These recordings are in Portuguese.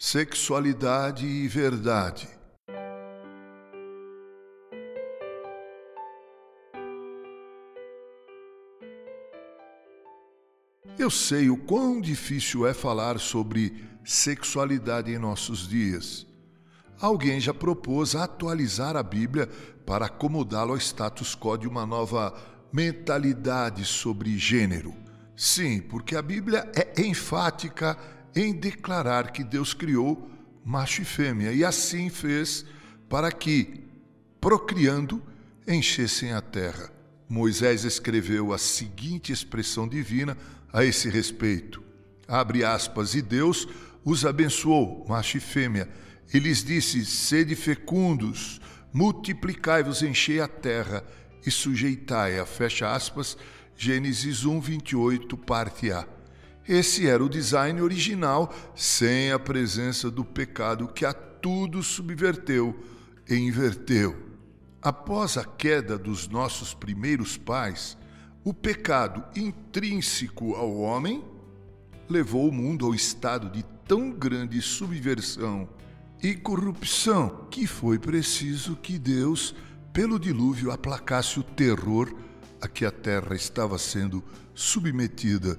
Sexualidade e verdade. Eu sei o quão difícil é falar sobre sexualidade em nossos dias. Alguém já propôs atualizar a Bíblia para acomodá-lo ao status quo de uma nova mentalidade sobre gênero. Sim, porque a Bíblia é enfática em declarar que Deus criou macho e fêmea e assim fez para que, procriando, enchessem a terra. Moisés escreveu a seguinte expressão divina a esse respeito. Abre aspas, e Deus os abençoou, macho e fêmea, e lhes disse: Sede fecundos, multiplicai-vos, enchei a terra e sujeitai-a. Fecha aspas, Gênesis 1, 28, parte A. Esse era o design original, sem a presença do pecado que a tudo subverteu e inverteu. Após a queda dos nossos primeiros pais, o pecado intrínseco ao homem levou o mundo ao estado de tão grande subversão e corrupção que foi preciso que Deus, pelo dilúvio, aplacasse o terror a que a terra estava sendo submetida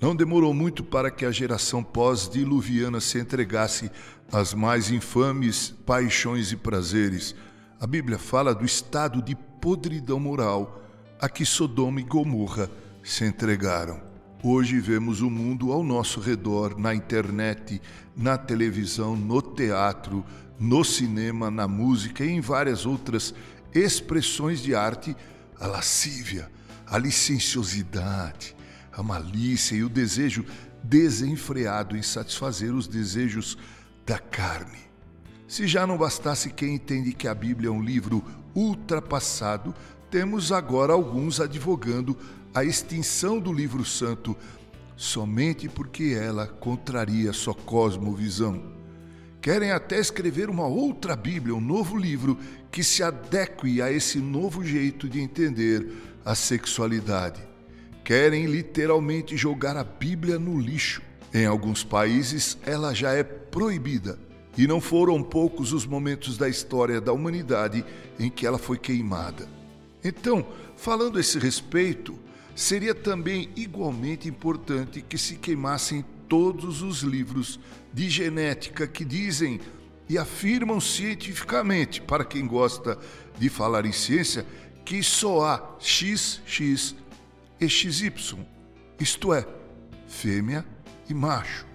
não demorou muito para que a geração pós-diluviana se entregasse às mais infames paixões e prazeres. A Bíblia fala do estado de podridão moral a que Sodoma e Gomorra se entregaram. Hoje vemos o mundo ao nosso redor, na internet, na televisão, no teatro, no cinema, na música e em várias outras expressões de arte, a lascívia, a licenciosidade, a malícia e o desejo desenfreado em satisfazer os desejos da carne. Se já não bastasse quem entende que a Bíblia é um livro ultrapassado, temos agora alguns advogando a extinção do livro santo somente porque ela contraria sua cosmovisão. Querem até escrever uma outra Bíblia, um novo livro que se adeque a esse novo jeito de entender a sexualidade querem literalmente jogar a Bíblia no lixo. Em alguns países, ela já é proibida. E não foram poucos os momentos da história da humanidade em que ela foi queimada. Então, falando a esse respeito, seria também igualmente importante que se queimassem todos os livros de genética que dizem e afirmam cientificamente, para quem gosta de falar em ciência, que só há XX e XY, isto é, fêmea e macho.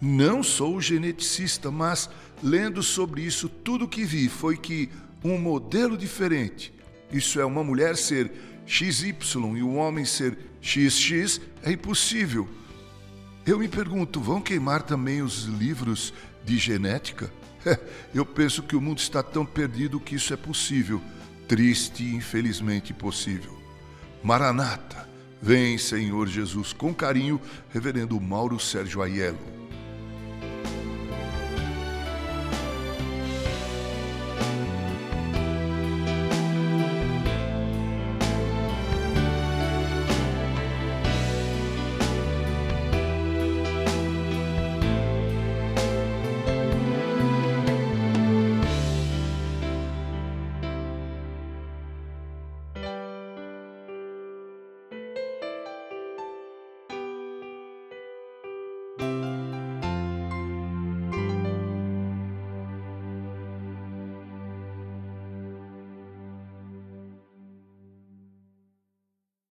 Não sou geneticista, mas lendo sobre isso, tudo que vi foi que um modelo diferente, isso é, uma mulher ser XY e um homem ser XX, é impossível. Eu me pergunto, vão queimar também os livros de genética? Eu penso que o mundo está tão perdido que isso é possível. Triste e infelizmente possível. Maranata Vem, Senhor Jesus, com carinho, Reverendo Mauro Sérgio Aiello.